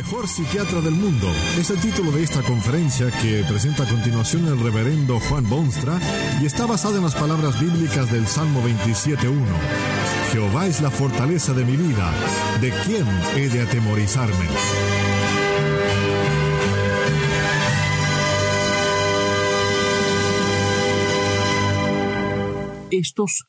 Mejor psiquiatra del mundo es el título de esta conferencia que presenta a continuación el reverendo Juan Bonstra y está basada en las palabras bíblicas del Salmo 27.1. Jehová es la fortaleza de mi vida, ¿de quién he de atemorizarme? Estos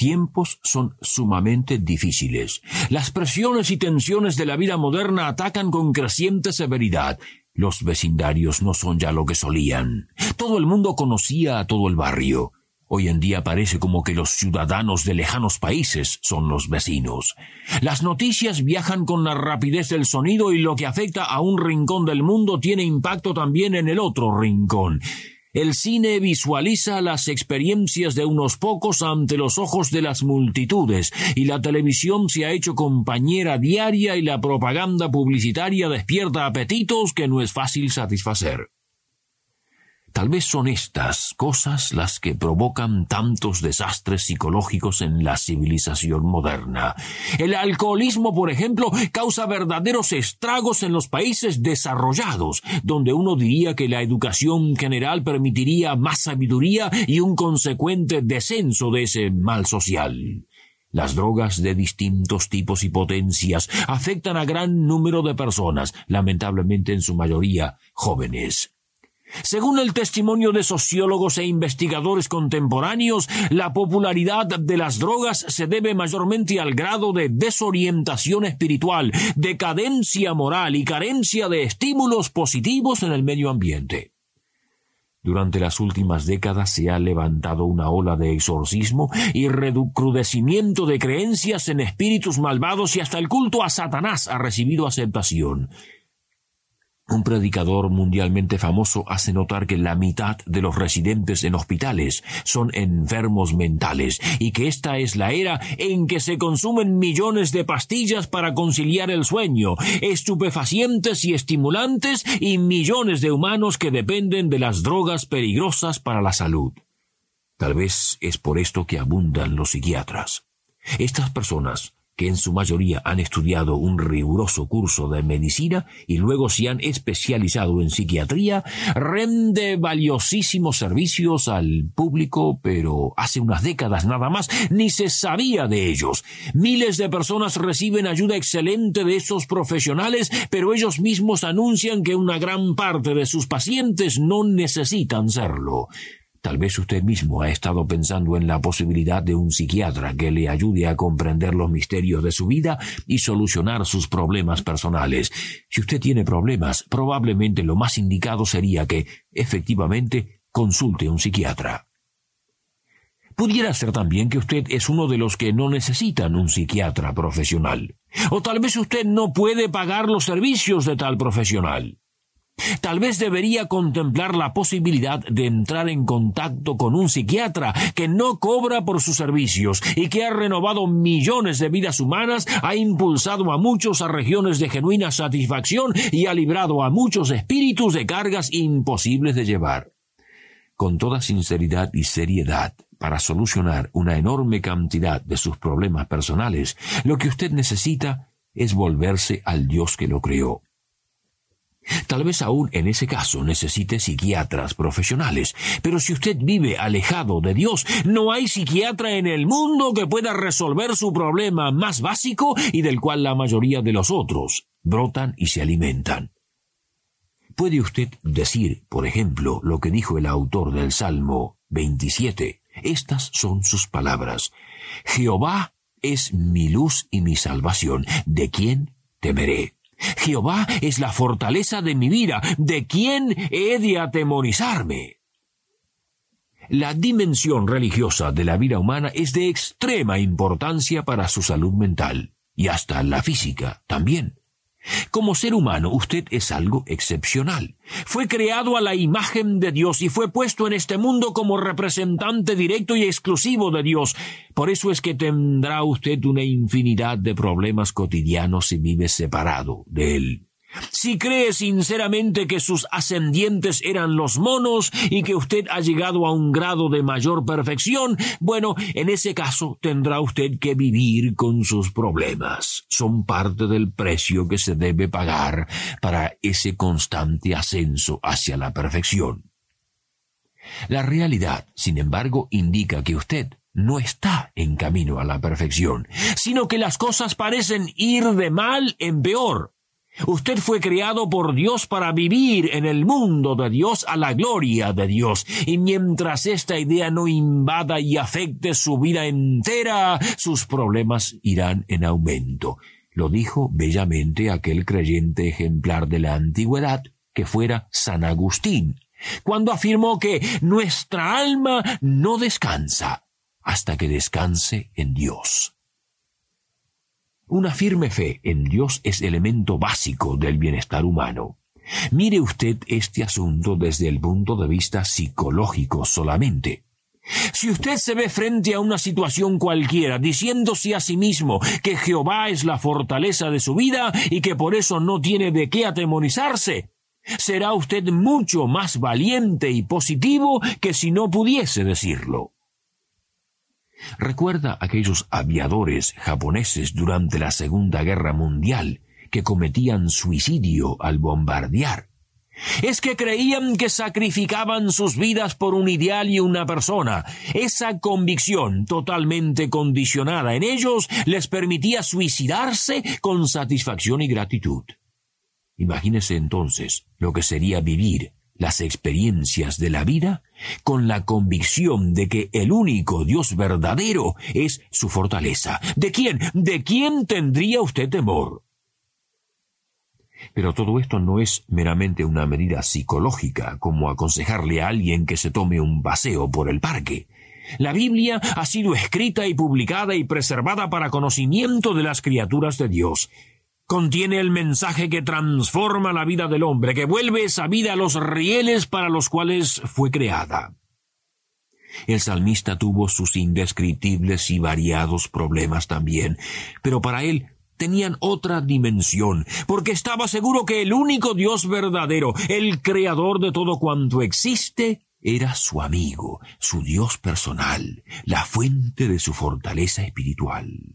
tiempos son sumamente difíciles. Las presiones y tensiones de la vida moderna atacan con creciente severidad. Los vecindarios no son ya lo que solían. Todo el mundo conocía a todo el barrio. Hoy en día parece como que los ciudadanos de lejanos países son los vecinos. Las noticias viajan con la rapidez del sonido y lo que afecta a un rincón del mundo tiene impacto también en el otro rincón. El cine visualiza las experiencias de unos pocos ante los ojos de las multitudes, y la televisión se ha hecho compañera diaria y la propaganda publicitaria despierta apetitos que no es fácil satisfacer. Tal vez son estas cosas las que provocan tantos desastres psicológicos en la civilización moderna. El alcoholismo, por ejemplo, causa verdaderos estragos en los países desarrollados, donde uno diría que la educación general permitiría más sabiduría y un consecuente descenso de ese mal social. Las drogas de distintos tipos y potencias afectan a gran número de personas, lamentablemente en su mayoría jóvenes. Según el testimonio de sociólogos e investigadores contemporáneos, la popularidad de las drogas se debe mayormente al grado de desorientación espiritual, decadencia moral y carencia de estímulos positivos en el medio ambiente. Durante las últimas décadas se ha levantado una ola de exorcismo y recrudecimiento de creencias en espíritus malvados y hasta el culto a Satanás ha recibido aceptación. Un predicador mundialmente famoso hace notar que la mitad de los residentes en hospitales son enfermos mentales y que esta es la era en que se consumen millones de pastillas para conciliar el sueño, estupefacientes y estimulantes y millones de humanos que dependen de las drogas peligrosas para la salud. Tal vez es por esto que abundan los psiquiatras. Estas personas que en su mayoría han estudiado un riguroso curso de medicina y luego se han especializado en psiquiatría, rende valiosísimos servicios al público, pero hace unas décadas nada más ni se sabía de ellos. Miles de personas reciben ayuda excelente de esos profesionales, pero ellos mismos anuncian que una gran parte de sus pacientes no necesitan serlo. Tal vez usted mismo ha estado pensando en la posibilidad de un psiquiatra que le ayude a comprender los misterios de su vida y solucionar sus problemas personales. Si usted tiene problemas, probablemente lo más indicado sería que, efectivamente, consulte a un psiquiatra. Pudiera ser también que usted es uno de los que no necesitan un psiquiatra profesional. O tal vez usted no puede pagar los servicios de tal profesional. Tal vez debería contemplar la posibilidad de entrar en contacto con un psiquiatra que no cobra por sus servicios y que ha renovado millones de vidas humanas, ha impulsado a muchos a regiones de genuina satisfacción y ha librado a muchos espíritus de cargas imposibles de llevar. Con toda sinceridad y seriedad, para solucionar una enorme cantidad de sus problemas personales, lo que usted necesita es volverse al Dios que lo creó. Tal vez aún en ese caso necesite psiquiatras profesionales, pero si usted vive alejado de Dios, no hay psiquiatra en el mundo que pueda resolver su problema más básico y del cual la mayoría de los otros brotan y se alimentan. ¿Puede usted decir, por ejemplo, lo que dijo el autor del Salmo 27? Estas son sus palabras. Jehová es mi luz y mi salvación. ¿De quién temeré? Jehová es la fortaleza de mi vida. ¿De quién he de atemorizarme? La dimensión religiosa de la vida humana es de extrema importancia para su salud mental y hasta la física también. Como ser humano, usted es algo excepcional. Fue creado a la imagen de Dios y fue puesto en este mundo como representante directo y exclusivo de Dios. Por eso es que tendrá usted una infinidad de problemas cotidianos si vive separado de Él. Si cree sinceramente que sus ascendientes eran los monos y que usted ha llegado a un grado de mayor perfección, bueno, en ese caso tendrá usted que vivir con sus problemas. Son parte del precio que se debe pagar para ese constante ascenso hacia la perfección. La realidad, sin embargo, indica que usted no está en camino a la perfección, sino que las cosas parecen ir de mal en peor. Usted fue creado por Dios para vivir en el mundo de Dios a la gloria de Dios. Y mientras esta idea no invada y afecte su vida entera, sus problemas irán en aumento. Lo dijo bellamente aquel creyente ejemplar de la antigüedad, que fuera San Agustín, cuando afirmó que nuestra alma no descansa hasta que descanse en Dios. Una firme fe en Dios es elemento básico del bienestar humano. Mire usted este asunto desde el punto de vista psicológico solamente. Si usted se ve frente a una situación cualquiera diciéndose a sí mismo que Jehová es la fortaleza de su vida y que por eso no tiene de qué atemorizarse, será usted mucho más valiente y positivo que si no pudiese decirlo. Recuerda aquellos aviadores japoneses durante la Segunda Guerra Mundial que cometían suicidio al bombardear. Es que creían que sacrificaban sus vidas por un ideal y una persona. Esa convicción totalmente condicionada en ellos les permitía suicidarse con satisfacción y gratitud. Imagínese entonces lo que sería vivir las experiencias de la vida con la convicción de que el único Dios verdadero es su fortaleza. ¿De quién? ¿De quién tendría usted temor? Pero todo esto no es meramente una medida psicológica, como aconsejarle a alguien que se tome un paseo por el parque. La Biblia ha sido escrita y publicada y preservada para conocimiento de las criaturas de Dios contiene el mensaje que transforma la vida del hombre, que vuelve esa vida a los rieles para los cuales fue creada. El salmista tuvo sus indescriptibles y variados problemas también, pero para él tenían otra dimensión, porque estaba seguro que el único Dios verdadero, el creador de todo cuanto existe, era su amigo, su Dios personal, la fuente de su fortaleza espiritual.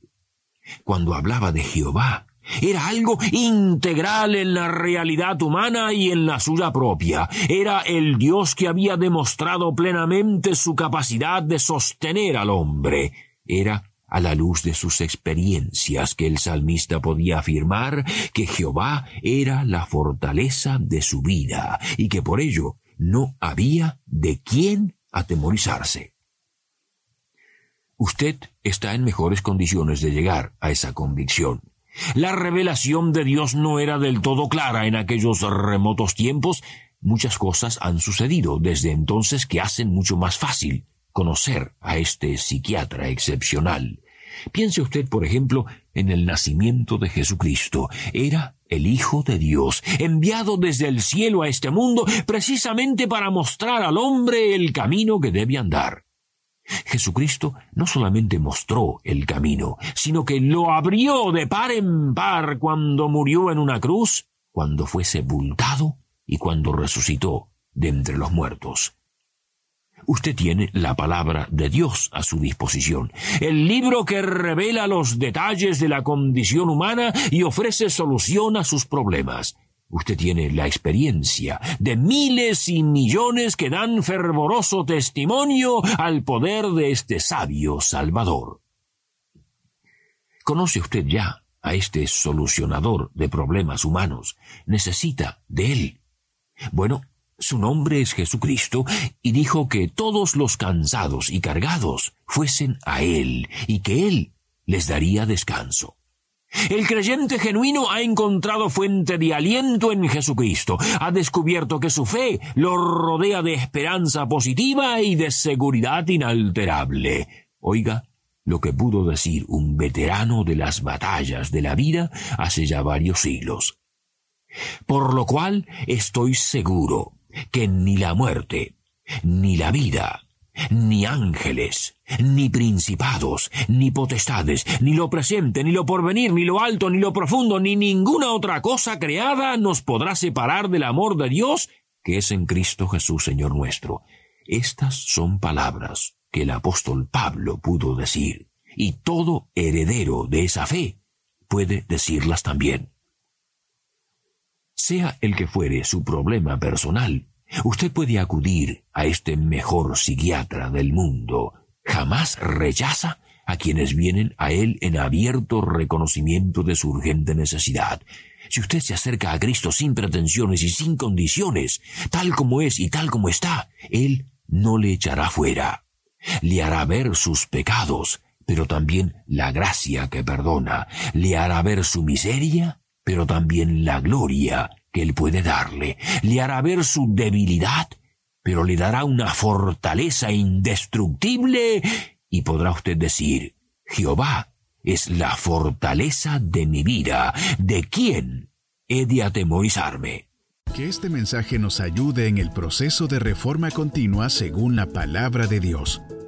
Cuando hablaba de Jehová, era algo integral en la realidad humana y en la suya propia. Era el Dios que había demostrado plenamente su capacidad de sostener al hombre. Era a la luz de sus experiencias que el salmista podía afirmar que Jehová era la fortaleza de su vida y que por ello no había de quién atemorizarse. Usted está en mejores condiciones de llegar a esa convicción. La revelación de Dios no era del todo clara en aquellos remotos tiempos. Muchas cosas han sucedido desde entonces que hacen mucho más fácil conocer a este psiquiatra excepcional. Piense usted, por ejemplo, en el nacimiento de Jesucristo. Era el Hijo de Dios, enviado desde el cielo a este mundo precisamente para mostrar al hombre el camino que debe andar. Jesucristo no solamente mostró el camino, sino que lo abrió de par en par cuando murió en una cruz, cuando fue sepultado y cuando resucitó de entre los muertos. Usted tiene la palabra de Dios a su disposición, el libro que revela los detalles de la condición humana y ofrece solución a sus problemas. Usted tiene la experiencia de miles y millones que dan fervoroso testimonio al poder de este sabio Salvador. ¿Conoce usted ya a este solucionador de problemas humanos? Necesita de él. Bueno, su nombre es Jesucristo y dijo que todos los cansados y cargados fuesen a Él y que Él les daría descanso. El creyente genuino ha encontrado fuente de aliento en Jesucristo, ha descubierto que su fe lo rodea de esperanza positiva y de seguridad inalterable. Oiga, lo que pudo decir un veterano de las batallas de la vida hace ya varios siglos. Por lo cual estoy seguro que ni la muerte, ni la vida, ni ángeles, ni principados, ni potestades, ni lo presente, ni lo porvenir, ni lo alto, ni lo profundo, ni ninguna otra cosa creada nos podrá separar del amor de Dios que es en Cristo Jesús Señor nuestro. Estas son palabras que el apóstol Pablo pudo decir, y todo heredero de esa fe puede decirlas también. Sea el que fuere su problema personal, usted puede acudir a este mejor psiquiatra del mundo. Jamás rechaza a quienes vienen a él en abierto reconocimiento de su urgente necesidad. Si usted se acerca a Cristo sin pretensiones y sin condiciones, tal como es y tal como está, Él no le echará fuera. Le hará ver sus pecados, pero también la gracia que perdona. Le hará ver su miseria, pero también la gloria que Él puede darle. Le hará ver su debilidad, pero le dará una fortaleza indestructible y podrá usted decir, Jehová es la fortaleza de mi vida. ¿De quién he de atemorizarme? Que este mensaje nos ayude en el proceso de reforma continua según la palabra de Dios.